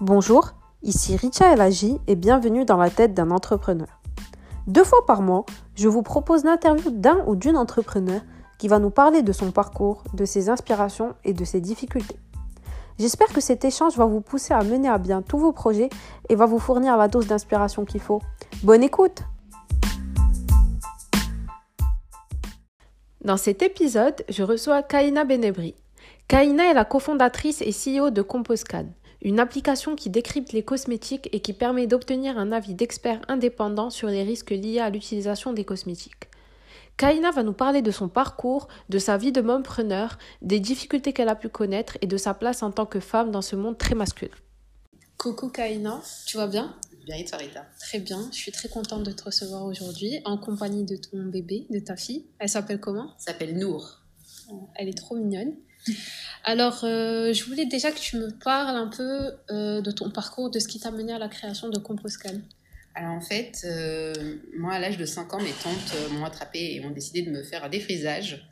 Bonjour, ici Richa Elagi et bienvenue dans la tête d'un entrepreneur. Deux fois par mois, je vous propose l'interview d'un ou d'une entrepreneur qui va nous parler de son parcours, de ses inspirations et de ses difficultés. J'espère que cet échange va vous pousser à mener à bien tous vos projets et va vous fournir la dose d'inspiration qu'il faut. Bonne écoute Dans cet épisode, je reçois Kaina Benebri. Kaina est la cofondatrice et CEO de Composcan, une application qui décrypte les cosmétiques et qui permet d'obtenir un avis d'experts indépendants sur les risques liés à l'utilisation des cosmétiques. Kaina va nous parler de son parcours, de sa vie de mompreneur, des difficultés qu'elle a pu connaître et de sa place en tant que femme dans ce monde très masculin. Coucou Kaina, tu vas bien? Bien et toi Rita? Très bien, je suis très contente de te recevoir aujourd'hui en compagnie de ton bébé, de ta fille. Elle s'appelle comment? Elle s'appelle Nour. Elle est trop mignonne. Alors, euh, je voulais déjà que tu me parles un peu euh, de ton parcours, de ce qui t'a mené à la création de Composcan. Alors en fait, euh, moi à l'âge de 5 ans, mes tantes m'ont attrapé et ont décidé de me faire un défrisage.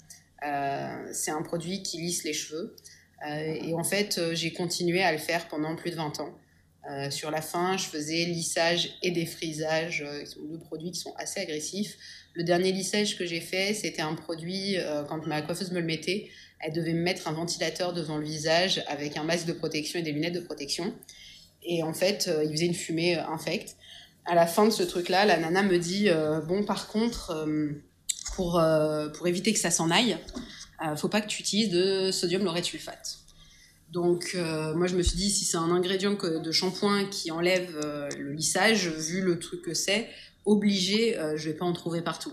c'est un produit qui lisse les cheveux. et en fait, j'ai continué à le faire pendant plus de 20 ans. Sur la fin, je faisais lissage et défrisage, qui sont deux produits qui sont assez agressifs. Le dernier lissage que j'ai fait, c'était un produit, euh, quand ma coiffeuse me le mettait, elle devait me mettre un ventilateur devant le visage avec un masque de protection et des lunettes de protection. Et en fait, il faisait une fumée infecte. À la fin de ce truc-là, la nana me dit Bon, par contre, pour, pour éviter que ça s'en aille, faut pas que tu utilises de sodium lauryl sulfate. Donc, euh, moi, je me suis dit, si c'est un ingrédient de shampoing qui enlève euh, le lissage, vu le truc que c'est, obligé, euh, je vais pas en trouver partout.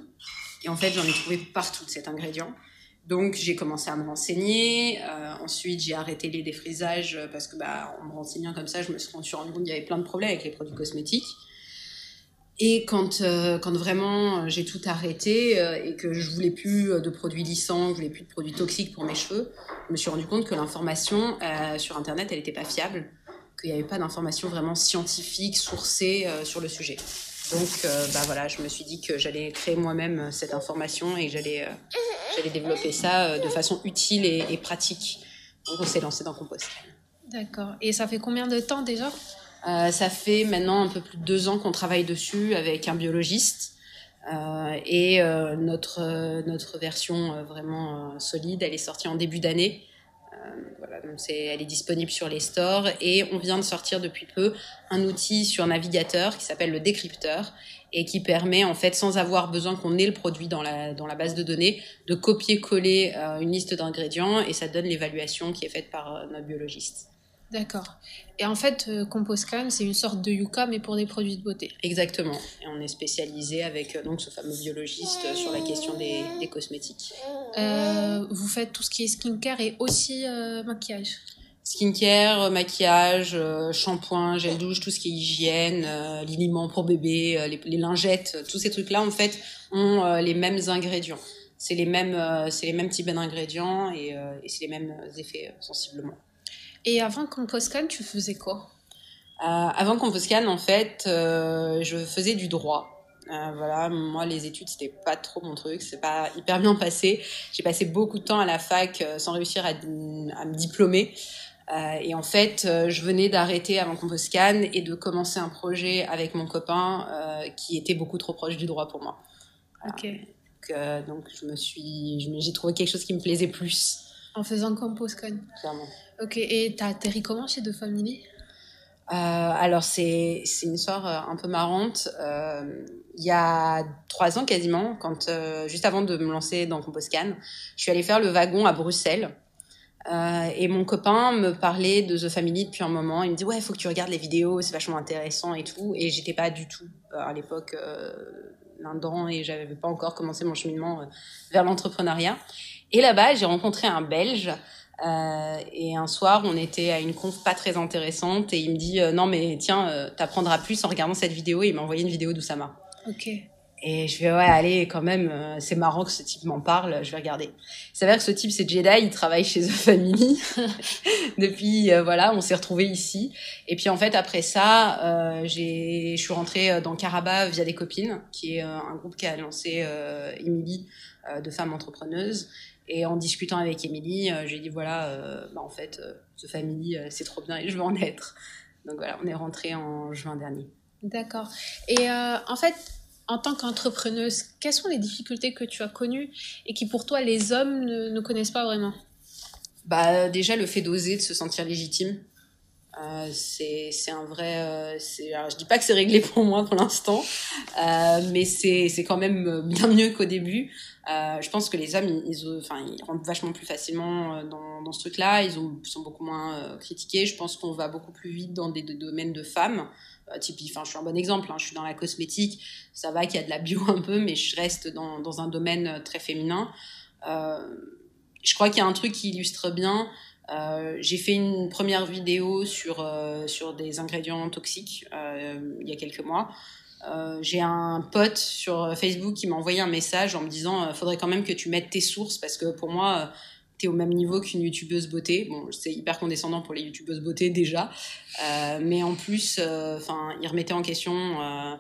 Et en fait, j'en ai trouvé partout de cet ingrédient. Donc, j'ai commencé à me renseigner. ensuite, j'ai arrêté les défrisages parce que, bah, en me renseignant comme ça, je me suis rendu compte qu'il y avait plein de problèmes avec les produits cosmétiques. Et quand, euh, quand vraiment euh, j'ai tout arrêté euh, et que je voulais plus de produits lissants, je voulais plus de produits toxiques pour mes cheveux, je me suis rendu compte que l'information sur Internet, elle n'était pas fiable, qu'il n'y avait pas d'information vraiment scientifique, sourcée sur le sujet. Donc, bah voilà, je me suis dit que j'allais créer moi-même cette information et que j'allais j'allais développer ça de façon utile et, et pratique. Donc, on s'est lancé dans Compost. D'accord. Et ça fait combien de temps déjà? Euh, ça fait maintenant un peu plus de deux ans qu'on travaille dessus avec un biologiste. Euh, et euh, notre, euh, notre version euh, vraiment solide, elle est sortie en début d'année. Voilà, donc elle est disponible sur les stores et on vient de sortir depuis peu un outil sur navigateur qui s'appelle le décrypteur et qui permet en fait sans avoir besoin qu'on ait le produit dans la, dans la base de données de copier-coller une liste d'ingrédients et ça donne l'évaluation qui est faite par notre biologiste. D'accord. Et en fait, euh, Composcan, c'est une sorte de Yuka, mais pour des produits de beauté. Exactement. Et on est spécialisé avec euh, donc ce fameux biologiste euh, sur la question des, des cosmétiques. Euh, vous faites tout ce qui est skincare et aussi maquillage Skincare, maquillage, shampoing, gel douche, tout ce qui est hygiène, liniment pour bébé, les, les, lingettes, tous ces trucs-là, en fait, ont les mêmes ingrédients. C'est les mêmes, c'est les mêmes types d'ingrédients et, et c'est les mêmes effets sensiblement. Et avant Composcan, tu faisais quoi? Euh, Avant Composcan, en fait, euh, je faisais du droit. Euh, voilà, moi les études c'était pas trop mon truc, c'est pas hyper bien passé. J'ai passé beaucoup de temps à la fac euh, sans réussir à, à me diplômer. Et en fait, je venais d'arrêter avant Composcan et de commencer un projet avec mon copain qui était beaucoup trop proche du droit pour moi. Ok. Donc, donc je me suis, j'ai trouvé quelque chose qui me plaisait plus. En faisant Composcan. Clairement. Ok, et t'as atterri comment chez De Family? Euh, alors c'est une histoire euh, un peu marrante. Euh, il y a trois ans quasiment, quand euh, juste avant de me lancer dans Composcan, je suis allée faire le wagon à Bruxelles. Euh, et mon copain me parlait de The Family depuis un moment. Il me dit ouais, il faut que tu regardes les vidéos, c'est vachement intéressant et tout. Et j'étais pas du tout à l'époque là-dedans et j'avais pas encore commencé mon cheminement vers l'entrepreneuriat. Et là-bas, j'ai rencontré un Belge euh, et un soir, on était à une conf pas très intéressante et il me dit euh, non mais tiens, euh, t'apprendras plus en regardant cette vidéo. Et il m'a envoyé une vidéo d'Oussama. Ok. Et je vais ouais allez quand même, euh, c'est marrant que ce type m'en parle. Je vais regarder. Il s'avère que ce type c'est Jedi, il travaille chez The Family depuis euh, voilà, on s'est retrouvés ici. Et puis en fait après ça, j'ai, je suis rentrée dans Caraba via des copines, qui est un groupe qui a lancé Emily de femmes entrepreneuses. Et en discutant avec euh, j'ai dit voilà, euh, bah, en fait, euh, ce famille, c'est trop bien et je veux en être. Donc voilà, on est rentré en juin dernier. D'accord. Et en fait, en tant qu'entrepreneuse, quelles sont les difficultés que tu as connues et qui pour toi les hommes ne, connaissent pas vraiment? Bah déjà le fait d'oser, de se sentir légitime. Euh, c'est un vrai. Euh, je dis pas que c'est réglé pour moi pour l'instant, euh, mais c'est quand même bien mieux qu'au début. Euh, je pense que les hommes, ils, enfin, ils rentrent vachement plus facilement dans, ce truc-là. Ils ont, sont beaucoup moins critiqués. Je pense qu'on va beaucoup plus vite dans des domaines de femmes. Euh, enfin, je suis un bon exemple. Hein, je suis dans la cosmétique. Ça va qu'il y a de la bio un peu, mais je reste dans, dans un domaine euh, très féminin. Euh, je crois qu'il y a un truc qui illustre bien. Euh, j'ai fait une première vidéo sur, sur des ingrédients toxiques il y a quelques mois. j'ai un pote sur Facebook qui m'a envoyé un message en me disant faudrait quand même que tu mettes tes sources parce que pour moi t'es au même niveau qu'une youtubeuse beauté. Bon, c'est hyper condescendant pour les youtubeuses beauté déjà, euh, mais en plus, euh, enfin, il remettait en question euh,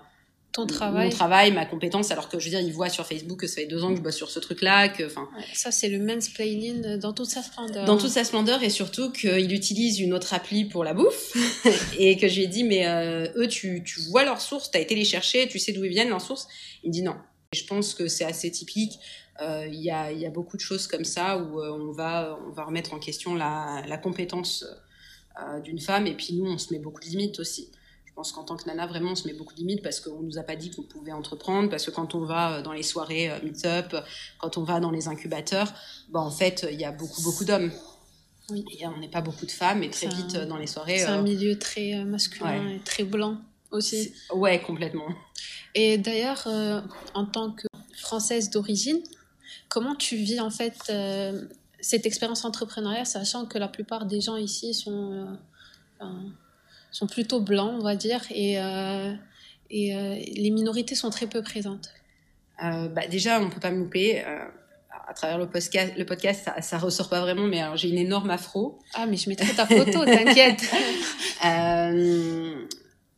ton travail, mon travail, ma compétence, alors que je veux dire, il voit sur Facebook que ça fait deux ans que je bosse sur ce truc-là, que, enfin. ça, c'est le mansplaining dans toute sa splendeur. Dans toute sa splendeur, et surtout qu'il utilise une autre appli pour la bouffe, et que je lui ai dit, mais eux, tu, tu vois leurs sources, t'as été les chercher, tu sais d'où ils viennent leurs sources. Il dit non. Je pense que c'est assez typique euh, il y, a, y, a, beaucoup de choses comme ça où euh, on, va, on va remettre en question la, la compétence euh, d'une femme. Et puis nous, on se met beaucoup de limites aussi. Je pense qu'en tant que nana, vraiment, on se met beaucoup de limites parce qu'on nous a pas dit qu'on pouvait entreprendre, parce que quand on va dans les soirées meet-up, quand on va dans les incubateurs, bah, en fait, il y a beaucoup, beaucoup d'hommes. Oui. Et on n'est pas beaucoup de femmes, et très vite dans les soirées. C'est un milieu très masculin et très blanc aussi. Ouais, complètement. Et d'ailleurs, en tant que française d'origine, Comment tu vis en fait euh, cette expérience entrepreneuriale, sachant que la plupart des gens ici sont, euh, sont plutôt blancs, on va dire, et, euh, et les minorités sont très peu présentes bah, Déjà, on ne peut pas me louper à travers le podcast, le podcast ça, ne ressort pas vraiment, mais j'ai une énorme afro. Ah, mais je mettrai ta photo, t'inquiète.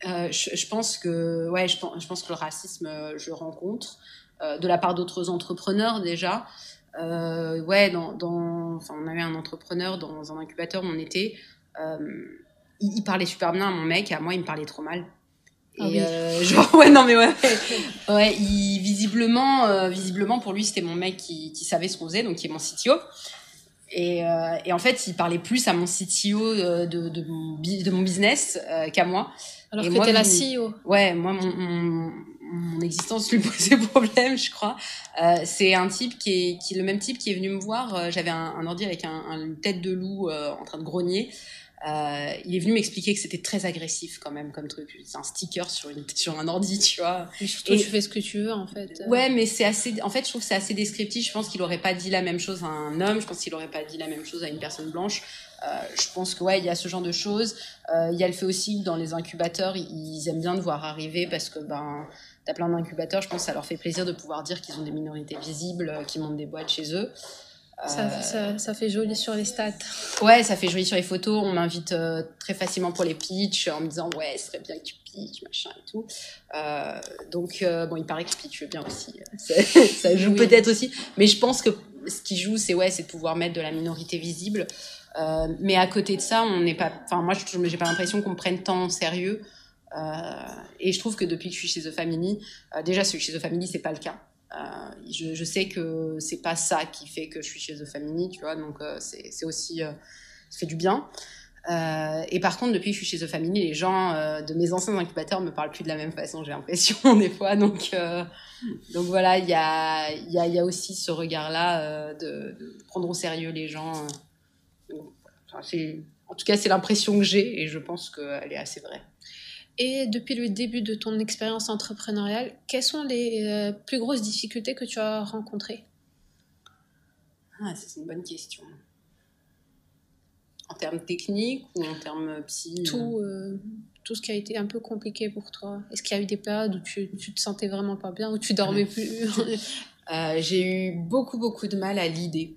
je, pense que, ouais, je pense, je pense que le racisme, je rencontre. Euh, de la part d'autres entrepreneurs déjà. Euh, ouais, dans, dans, enfin, on avait un entrepreneur dans un incubateur où on était. Euh, il, parlait super bien à mon mec, à moi, il me parlait trop mal. Ah et genre, ouais, non, mais ouais. ouais, il, visiblement, visiblement, pour lui, c'était mon mec qui, qui savait ce qu'on faisait, donc qui est mon CTO. Et, et, en fait, il parlait plus à mon CTO de, de, de, mon, de mon business qu'à moi. Alors que t'es la CEO. Ouais, moi, mon, mon existence lui posait problème, je crois. Euh, c'est un type qui est, qui est le même type qui est venu me voir. Euh, j'avais un, un, ordi avec un, une tête de loup euh, en train de grogner. Euh, il est venu m'expliquer que c'était très agressif quand même comme truc. C'est un sticker sur, une, sur un ordi, tu vois. Et surtout, tu fais ce que tu veux en fait. Ouais, mais c'est assez. En fait, je trouve que c'est assez descriptif. Je pense qu'il aurait pas dit la même chose à un homme. Je pense qu'il aurait pas dit la même chose à une personne blanche. Euh, je pense que ouais, il y a ce genre de choses. Euh, il y a le fait aussi que dans les incubateurs, ils aiment bien de voir arriver parce que ben T'as plein d'incubateurs, je pense que ça leur fait plaisir de pouvoir dire qu'ils ont des minorités visibles, euh, qui montent des boîtes chez eux. Ça, euh, ça, ça, fait joli sur les stats. Ouais, ça fait joli sur les photos. On m'invite euh, très facilement pour les pitchs en me disant ouais, ce serait bien que tu pitches, machin et tout. Euh, donc bon, il paraît que je pitch bien aussi. ça joue peut-être aussi, mais je pense que ce qui joue, c'est ouais, c'est de pouvoir mettre de la minorité visible. mais à côté de ça, on n'est pas. Enfin, moi, je j'ai pas l'impression qu'on me prenne tant en sérieux. Euh, et je trouve que depuis que je suis chez The Family, euh, déjà chez The Family, c'est pas le cas. Euh, je, sais que c'est pas ça qui fait que je suis chez The Family, tu vois, donc c'est aussi, ça fait du bien. Et par contre, depuis que je suis chez The Family, les gens de mes anciens incubateurs me parlent plus de la même façon, j'ai l'impression, des fois. Donc, voilà, il y a, aussi ce regard-là de, prendre au sérieux les gens. En tout cas, c'est l'impression que j'ai et je pense qu'elle est assez vraie. Et depuis le début de ton expérience entrepreneuriale, quelles sont les euh, plus grosses difficultés que tu as rencontrées? Ah, C'est une bonne question. En termes techniques ou en termes psy tout, euh, tout ce qui a été un peu compliqué pour toi. Est-ce qu'il y a eu des périodes où tu, tu te sentais vraiment pas bien, où tu dormais plus? Euh, J'ai eu beaucoup, beaucoup de mal à l'idée.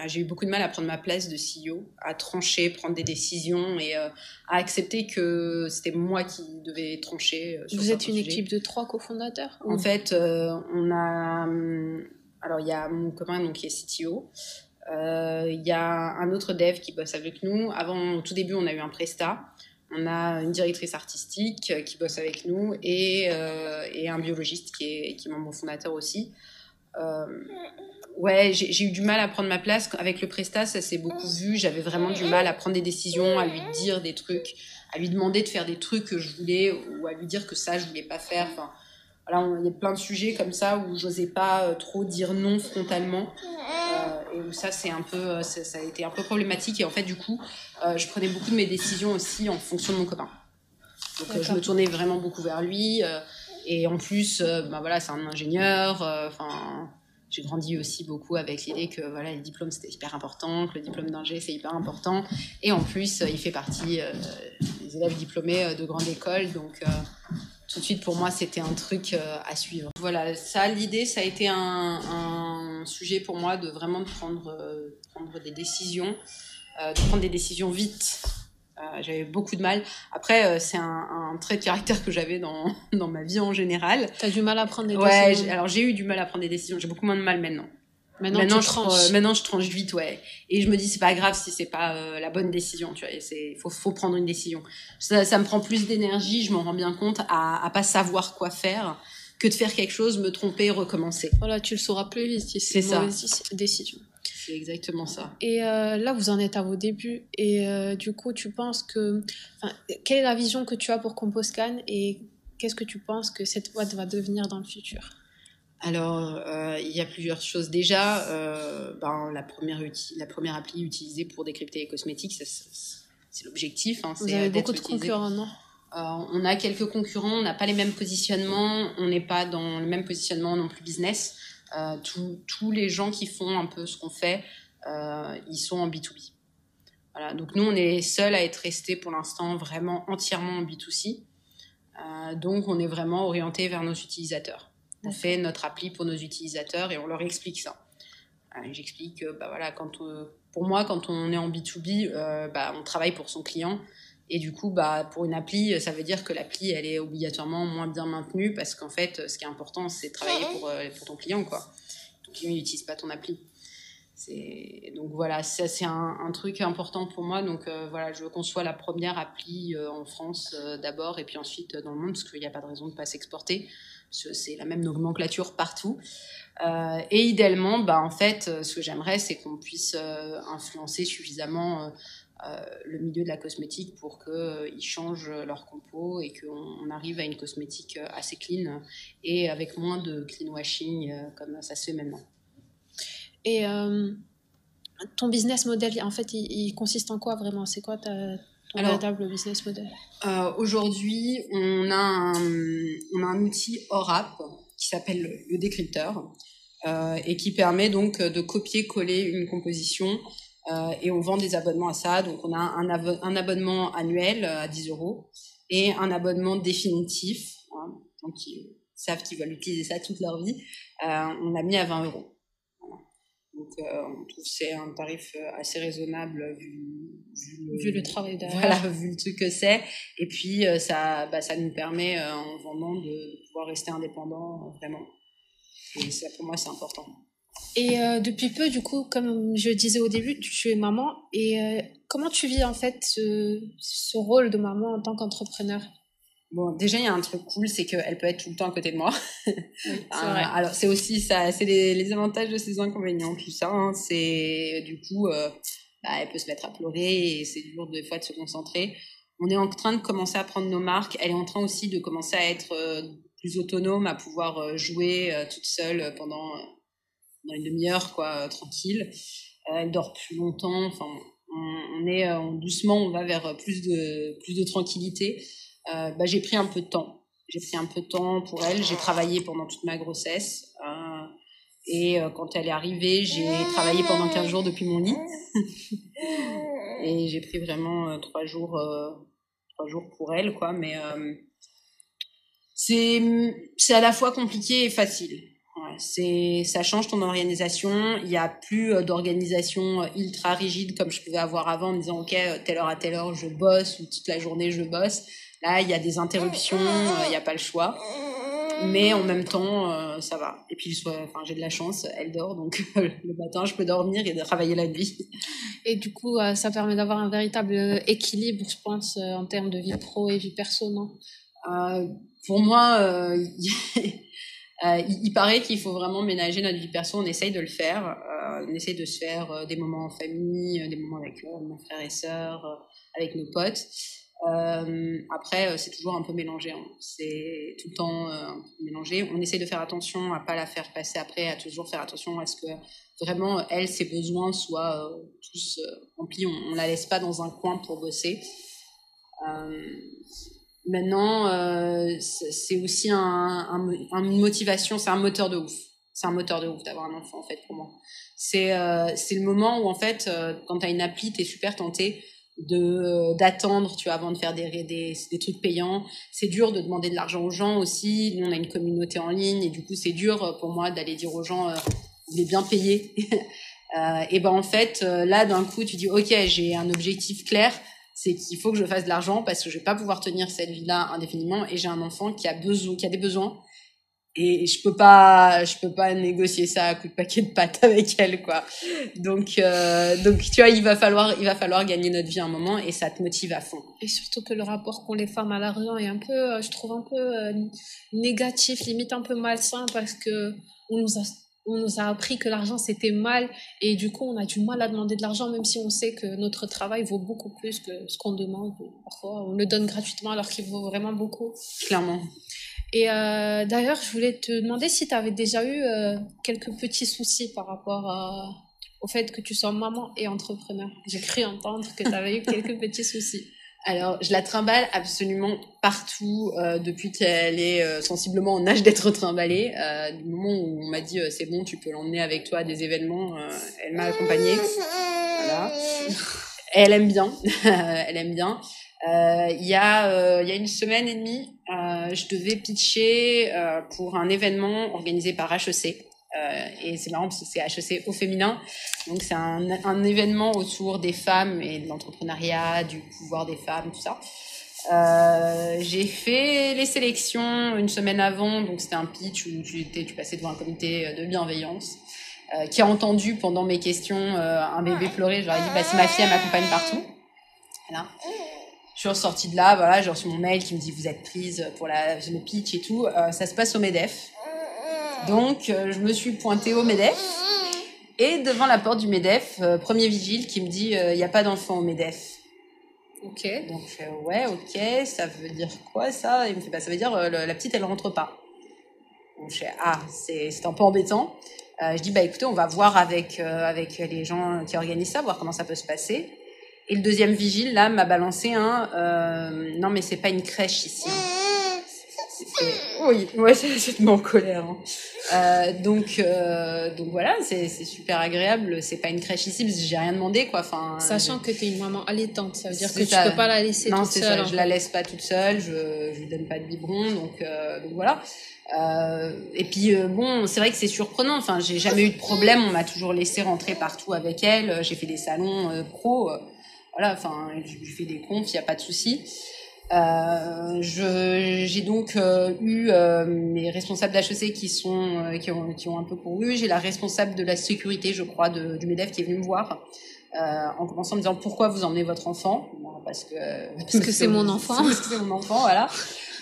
Euh, j'ai eu beaucoup de mal à prendre ma place de CEO, à trancher, prendre des décisions et euh, à accepter que c'était moi qui devais trancher. Euh, Vous êtes une équipe de trois cofondateurs En fait, on a. Hum, alors, il y a mon copain donc, qui est CTO. Il y a un autre dev qui bosse avec nous. Avant, au tout début, on a eu un Presta. On a une directrice artistique qui bosse avec nous et, et un biologiste qui est, qui est membre fondateur aussi. Ouais, j'ai eu du mal à prendre ma place. Avec le Presta, ça s'est beaucoup vu. J'avais vraiment du mal à prendre des décisions, à lui dire des trucs, à lui demander de faire des trucs que je voulais ou à lui dire que ça, je voulais pas faire. Enfin, il y a plein de sujets comme ça où j'osais pas euh, trop dire non frontalement euh, et où ça c'est un peu euh, ça a été un peu problématique et en fait du coup je prenais beaucoup de mes décisions aussi en fonction de mon copain donc je me tournais vraiment beaucoup vers lui et en plus bah voilà c'est un ingénieur enfin j'ai grandi aussi beaucoup avec l'idée que voilà les diplômes c'était hyper important que le diplôme d'ingé c'est hyper important et en plus il fait partie des élèves diplômés de grande école donc tout de suite pour moi c'était un truc euh, à suivre. Voilà, ça l'idée ça a été un, sujet pour moi de vraiment prendre, euh, des décisions, euh, de prendre des décisions vite. J'avais beaucoup de mal. Après, c'est un, un, trait de caractère que j'avais dans, dans ma vie en général. T'as du mal à prendre des décisions Ouais, alors j'ai eu du mal à prendre des décisions. J'ai beaucoup moins de mal maintenant. Maintenant, je tranche. maintenant, je tranche vite, ouais. Et je me dis, c'est pas grave si c'est pas euh, la bonne décision, tu vois. Il faut, faut prendre une décision. Ça, ça me prend plus d'énergie, je m'en rends bien compte, à, à pas savoir quoi faire que de faire quelque chose, me tromper, recommencer. Voilà, tu le sauras plus vite si c'est une mauvaise décision. C'est exactement ça. Et euh, là, vous en êtes à vos débuts. Et euh, du coup, tu penses que. Quelle est la vision que tu as pour Composcan et qu'est-ce que tu penses que cette boîte va devenir dans le futur? Alors, euh, il y a plusieurs choses. Déjà, ben, la, première la première appli utilisée pour décrypter les cosmétiques, c'est l'objectif. Hein, Vous avez beaucoup de concurrents, non? Euh, On a quelques concurrents, on n'a pas les mêmes positionnements, on n'est pas dans le même positionnement non plus business. Euh, tous les gens qui font un peu ce qu'on fait, euh, ils sont en B2B. Voilà, donc nous, on est seuls à être restés pour l'instant vraiment entièrement en B2C. Euh, donc, on est vraiment orienté vers nos utilisateurs. On fait notre appli pour nos utilisateurs et on leur explique ça. Euh, j'explique que bah voilà, quand pour moi, quand on est en B2B, euh, bah, on travaille pour son client. Et du coup, bah, pour une appli, ça veut dire que l'appli, elle est obligatoirement moins bien maintenue parce qu'en fait, ce qui est important, c'est de travailler pour, euh, pour ton client. Quoi. Ton client n'utilise pas ton appli. Donc voilà, ça c'est un, un, truc important pour moi. Donc voilà, je veux qu'on soit la première appli en France d'abord et puis ensuite dans le monde parce qu'il n'y a pas de raison de ne pas s'exporter c'est la même nomenclature partout. Euh, et idéalement, bah, en fait, euh, ce que j'aimerais, c'est qu'on puisse euh, influencer suffisamment le milieu de la cosmétique pour qu'ils changent leur compo et qu'on arrive à une cosmétique assez clean et avec moins de clean washing comme ça se fait maintenant. Et ton business model, en fait, il, consiste en quoi vraiment? C'est quoi ta, alors, business model? euh, Aujourd'hui, on, a un, on a un outil hors app qui s'appelle le décrypteur euh, et qui permet donc de copier-coller une composition euh, et on vend des abonnements à ça. Donc, on a un, un abonnement annuel à 10 euros et un abonnement définitif. Hein, donc, ils savent qu'ils veulent utiliser ça toute leur vie. Euh, on a mis à 20 euros. Donc, euh, on trouve que c'est un tarif euh, assez raisonnable vu, vu, le, travail derrière. Voilà, vu le truc que c'est. Et puis, euh, ça, bah, ça nous permet, en vendant, de, pouvoir rester indépendant, vraiment. Et ça, pour moi, c'est important. Et depuis peu, du coup, comme je disais au début, tu es maman. Et comment tu vis, en fait, ce, ce rôle de maman en tant qu'entrepreneur? Bon, déjà, il y a un truc cool, c'est qu'elle peut être tout le temps à côté de moi. Oui, vrai. Alors, c'est aussi ça, c'est les, les, avantages de ces inconvénients, tout ça. Hein. C'est du coup, euh, bah, elle peut se mettre à pleurer et c'est dur des fois de se concentrer. On est en train de commencer à prendre nos marques. Elle est en train aussi de commencer à être euh, plus autonome, à pouvoir euh, jouer euh, toute seule pendant, pendant une demi-heure, quoi, tranquille. elle dort plus longtemps. Enfin, on, est doucement, on va vers plus de plus de tranquillité. Euh, bah, j'ai pris un peu de temps. J'ai pris un peu de temps pour elle. J'ai travaillé pendant toute ma grossesse. Euh, et euh, quand elle est arrivée, j'ai travaillé pendant 15 jours depuis mon lit. et j'ai pris vraiment trois jours, trois jours pour elle, quoi. Mais c'est à la fois compliqué et facile. C'est ça change ton organisation. Il y a plus d'organisation ultra rigide comme je pouvais avoir avant en disant ok telle heure à telle heure je bosse ou toute la journée je bosse. Là, il y a des interruptions, euh, il n'y a pas le choix. mais en même temps, ça va. Et puis, enfin, j'ai de la chance, elle dort, donc le matin, je peux dormir et travailler la nuit. Et du coup, ça permet d'avoir un véritable équilibre, je pense, en termes de vie pro et vie perso, non? Pour moi, Euh, il, paraît qu'il faut vraiment ménager notre vie perso. On essaye de le faire. Euh, on essaye de se faire euh, des moments en famille, des moments avec nos frères et sœurs, avec nos potes. après, c'est toujours un peu mélangé. Hein. C'est tout le temps mélangé. On essaye de faire attention à pas la faire passer après, à toujours faire attention à ce que vraiment elle, ses besoins soient tous remplis. On, on la laisse pas dans un coin pour bosser. Maintenant, euh, c'est aussi un, un, une motivation, c'est un moteur de ouf. C'est un moteur de ouf d'avoir un enfant, en fait, pour moi. C'est euh, le moment où, en fait, euh, quand tu as une appli, tu es super tenté de d'attendre tu vois avant de faire des, des, trucs payants c'est dur de demander de l'argent aux gens aussi nous on a une communauté en ligne et du coup c'est dur pour moi d'aller dire aux gens euh, vous est bien payé euh, et ben en fait euh, là d'un coup tu dis ok j'ai un objectif clair c'est qu'il faut que je fasse de l'argent parce que je vais pas pouvoir tenir cette vie-là indéfiniment et j'ai un enfant qui a besoin, qui a des besoins et je peux pas, je peux pas négocier ça à coup de paquet de pâtes avec elle, quoi. Donc, euh, donc tu vois, il va falloir, il va falloir gagner notre vie un moment et ça te motive à fond. Et surtout que le rapport qu'ont les femmes à l'argent est un peu, euh, je trouve un peu euh, négatif, limite un peu malsain parce que nous a on nous a appris que l'argent c'était mal et du coup on a du mal à demander de l'argent même si on sait que notre travail vaut beaucoup plus que ce qu'on demande. Parfois on le donne gratuitement alors qu'il vaut vraiment beaucoup. Clairement. Et euh, d'ailleurs je voulais te demander si tu avais déjà eu euh, quelques petits soucis par rapport au fait que tu sois maman et entrepreneur. J'ai cru entendre que tu avais eu quelques petits soucis. Alors, je la trimballe absolument partout euh, depuis qu'elle est euh, sensiblement en âge d'être trimballée. Euh, du moment où on m'a dit c'est bon, tu peux l'emmener avec toi à des événements, elle m'a accompagnée. Voilà. elle aime bien, elle aime bien. Il y a y a une semaine et demie, je devais pitcher pour un événement organisé par HEC. Euh, et c'est marrant parce que c'est HEC au féminin. Donc c'est un, événement autour des femmes et de l'entrepreneuriat, du pouvoir des femmes, tout ça. Euh, j'ai fait les sélections une semaine avant, donc c'était un pitch où tu, étais, tu passais devant un comité de bienveillance. Euh, qui a entendu pendant mes questions euh, un bébé pleurer. Je dit, bah, si ma fille, elle m'accompagne partout. Voilà. Je suis ressortie de là, voilà, j'ai reçu mon mail qui me dit, vous êtes prise pour la, le pitch et tout. Euh, ça se passe au MEDEF. Donc, euh, je me suis pointée au MEDEF. Et devant la porte du MEDEF, euh, premier vigile qui me dit il euh, n'y a pas d'enfant au MEDEF. Ok. Donc, je fais ouais, ok, ça veut dire quoi ça? Il me fait bah, ça veut dire la petite elle rentre pas. Donc, je fais ah, c'est un peu embêtant. je dis bah écoutez, on va voir avec, avec les gens qui organisent ça, voir comment ça peut se passer. Et le deuxième vigile, là, m'a balancé un non, mais c'est pas une crèche ici. Hein. Oui, ouais, c'est en colère. Hein. Euh, donc, euh, donc voilà, c'est super agréable. C'est pas une crèche ici parce que j'ai rien demandé, quoi. Enfin, Sachant que tu es une maman allaitante, ça veut dire que tu peux pas la laisser toute seule. Non, je la laisse pas toute seule. Je, je lui donne pas de biberon, donc, euh, donc voilà. Euh, et puis euh, bon, c'est vrai que c'est surprenant. Enfin, j'ai jamais eu de problème. On m'a toujours laissé rentrer partout avec elle. J'ai fait des salons euh, pro. voilà, enfin, j'ai fait des comptes, il y a pas de souci. Euh, j'ai donc euh, eu euh, mes responsables d'HEC qui sont euh, qui, ont, qui ont un peu couru. J'ai la responsable de la sécurité, je crois, de, du Medef qui est venue me voir en commençant en me disant pourquoi vous emmenez votre enfant? Parce que parce que c'est mon enfant. Parce que c'est mon enfant, voilà.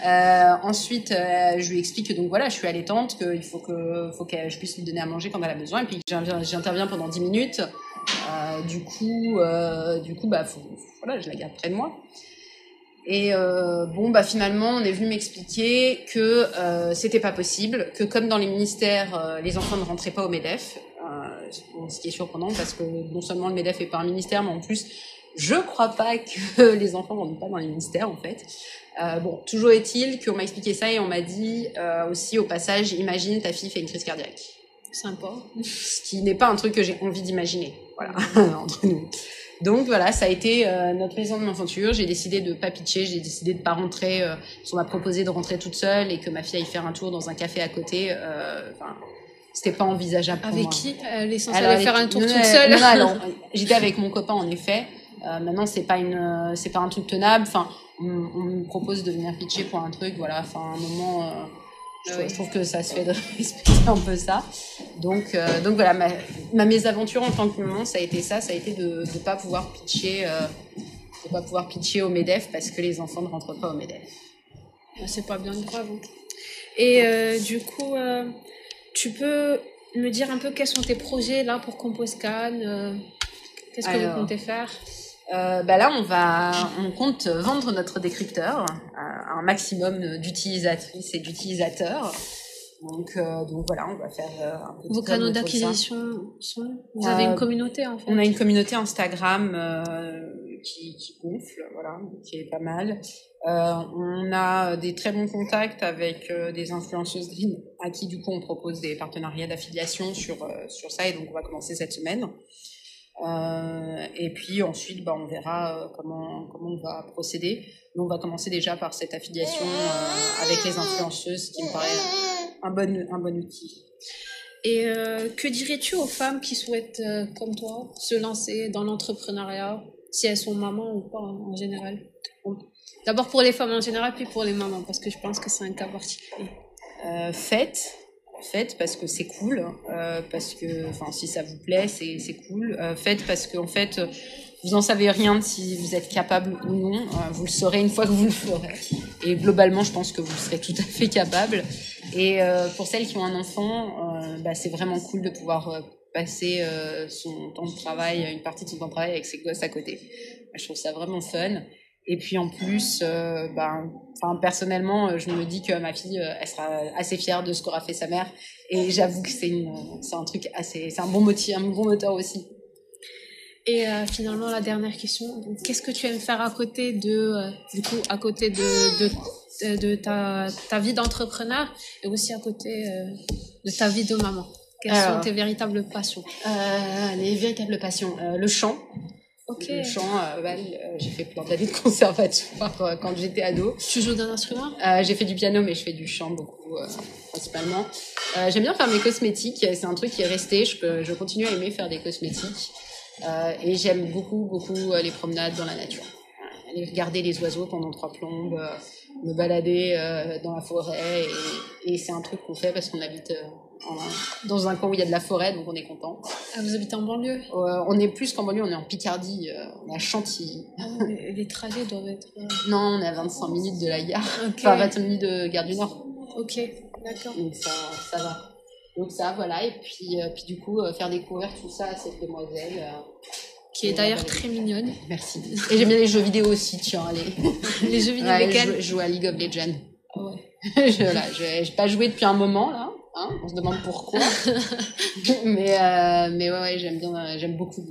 Euh, ensuite, euh, je lui explique que donc voilà, je suis allaitante, qu'il faut que, faut que je puisse lui donner à manger quand elle a besoin, et puis j'interviens pendant 10 minutes. Euh, du coup, du coup, bah, faut, voilà, je la garde près de moi. Et euh, bon, bah finalement, on est venu m'expliquer que euh, c'était pas possible, que comme dans les ministères, euh, les enfants ne rentraient pas au Medef, euh, ce qui est surprenant parce que non seulement le Medef est pas un ministère, mais en plus, je crois pas que les enfants ne rentrent pas dans les ministères en fait. Bon, toujours est-il qu'on m'a expliqué ça et on m'a dit aussi au passage, imagine ta fille fait une crise cardiaque. Sympa. Ce qui n'est pas un truc que j'ai envie d'imaginer, voilà, entre nous. Donc voilà, ça a été euh, notre maison de l'aventure. J'ai décidé de pas pitcher, j'ai décidé de pas rentrer. Euh, on m'a proposé de rentrer toute seule et que ma fille aille faire un tour dans un café à côté. Euh, enfin, c'était pas envisageable. Pour avec qui Elle est censée aller faire un tour toute seule. Non, non, j'étais avec mon copain en effet. Euh, maintenant, c'est pas une, c'est pas un truc tenable. Enfin, on, on, me propose de venir pitcher pour un truc. Voilà, enfin, un moment Je, trouve que ça se fait de respecter un peu ça. Donc, euh, donc voilà, ma, ma, mésaventure en tant que maman, ça a été ça, ça a été de ne pas pouvoir pitcher, euh, de pas pouvoir pitcher au Medef parce que les enfants ne rentrent pas au Medef. Ah, c'est pas bien grave. Hein. Et euh, du coup, tu peux me dire un peu quels sont tes projets là pour Composcan Qu'est-ce que vous comptez faire? Euh, bah là, on va, on compte vendre notre décrypteur à un maximum d'utilisatrices et d'utilisateurs. Donc, euh, donc voilà, on va faire euh, un peu Vos canaux d'acquisition sont Vous avez une communauté en fait On a une communauté Instagram qui, qui, gonfle, voilà, qui est pas mal. on a des très bons contacts avec des influenceuses à qui du coup on propose des partenariats d'affiliation sur, sur ça et donc on va commencer cette semaine. Euh, et puis ensuite, bah, on verra euh, comment, comment on va procéder. Nous, on va commencer déjà par cette affiliation euh, avec les influenceuses, qui me paraît un bon, un bon outil. Et que dirais-tu aux femmes qui souhaitent, comme toi, se lancer dans l'entrepreneuriat, si elles sont mamans ou pas en général? D'abord pour les femmes en général, puis pour les mamans, parce que je pense que c'est un cas particulier. faites, faites parce que c'est cool, euh, parce que, enfin, si ça vous plaît, c'est, cool. Euh, faites parce qu'en fait, vous en savez rien de si vous êtes capable ou non. Euh, vous le saurez une fois que vous le ferez. Et globalement, je pense que vous serez tout à fait capable. Et pour celles qui ont un enfant, bah, c'est vraiment cool de pouvoir passer son temps de travail, une partie de son temps de travail avec ses gosses à côté. Je trouve ça vraiment fun. Et puis en plus, euh, ben, enfin personnellement, euh, je me dis que ma fille, euh, elle sera assez fière de ce qu'aura fait sa mère. Et j'avoue que c'est c'est un truc assez, c'est un bon motif, un bon moteur aussi. Et finalement, la dernière question, qu'est-ce que tu aimes faire à côté de, du coup, à côté de, de, de ta, ta vie d'entrepreneur et aussi à côté de ta vie de maman? Quelles sont tes véritables passions? Les véritables passions, le chant. Le chant, euh, euh, j'ai fait plein d'années de conservatoire euh, quand j'étais ado. Tu joues d'un instrument? J'ai fait du piano, mais je fais du chant beaucoup, principalement. J'aime bien faire mes cosmétiques. C'est un truc qui est resté. Je, je continue à aimer faire des cosmétiques. et j'aime beaucoup, beaucoup les promenades dans la nature. Aller regarder les oiseaux pendant trois plombes, me balader dans la forêt. Et, et c'est un truc qu'on fait parce qu'on habite dans un coin où il y a de la forêt, donc on est content. Ah, vous habitez en banlieue On est plus qu'en banlieue, on est en Picardie, euh, on est à Chantilly. Ah, les trajets doivent être... Euh, non, on est à 25 minutes de la gare, enfin 25 minutes de Gare du Nord. Ok, d'accord. Donc ça, ça va. Donc ça, voilà, et puis, euh, puis du coup, faire découvrir tout ça à cette demoiselle. qui est d'ailleurs très mignonne. Merci. Et j'aime bien les jeux vidéo aussi, tiens, allez. les jeux vidéo avec elle Je joue à League of Legends. Ah ouais. je n'ai pas joué depuis un moment, là. Hein, on se demande pourquoi. mais, euh, mais ouais, ouais j'aime bien, j'aime beaucoup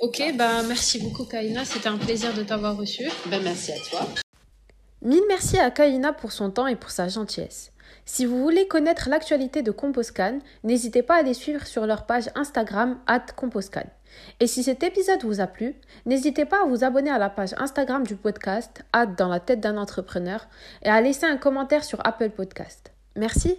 Ok, bah merci beaucoup Kaina, c'était un plaisir de t'avoir reçu. Ben, merci à toi. Mille merci à Kaina pour son temps et pour sa gentillesse. Si vous voulez connaître l'actualité de Composcan, n'hésitez pas à les suivre sur leur page Instagram at Composcan. Et si cet épisode vous a plu, n'hésitez pas à vous abonner à la page Instagram du podcast, at dans la tête d'un entrepreneur, et à laisser un commentaire sur Apple Podcast. Merci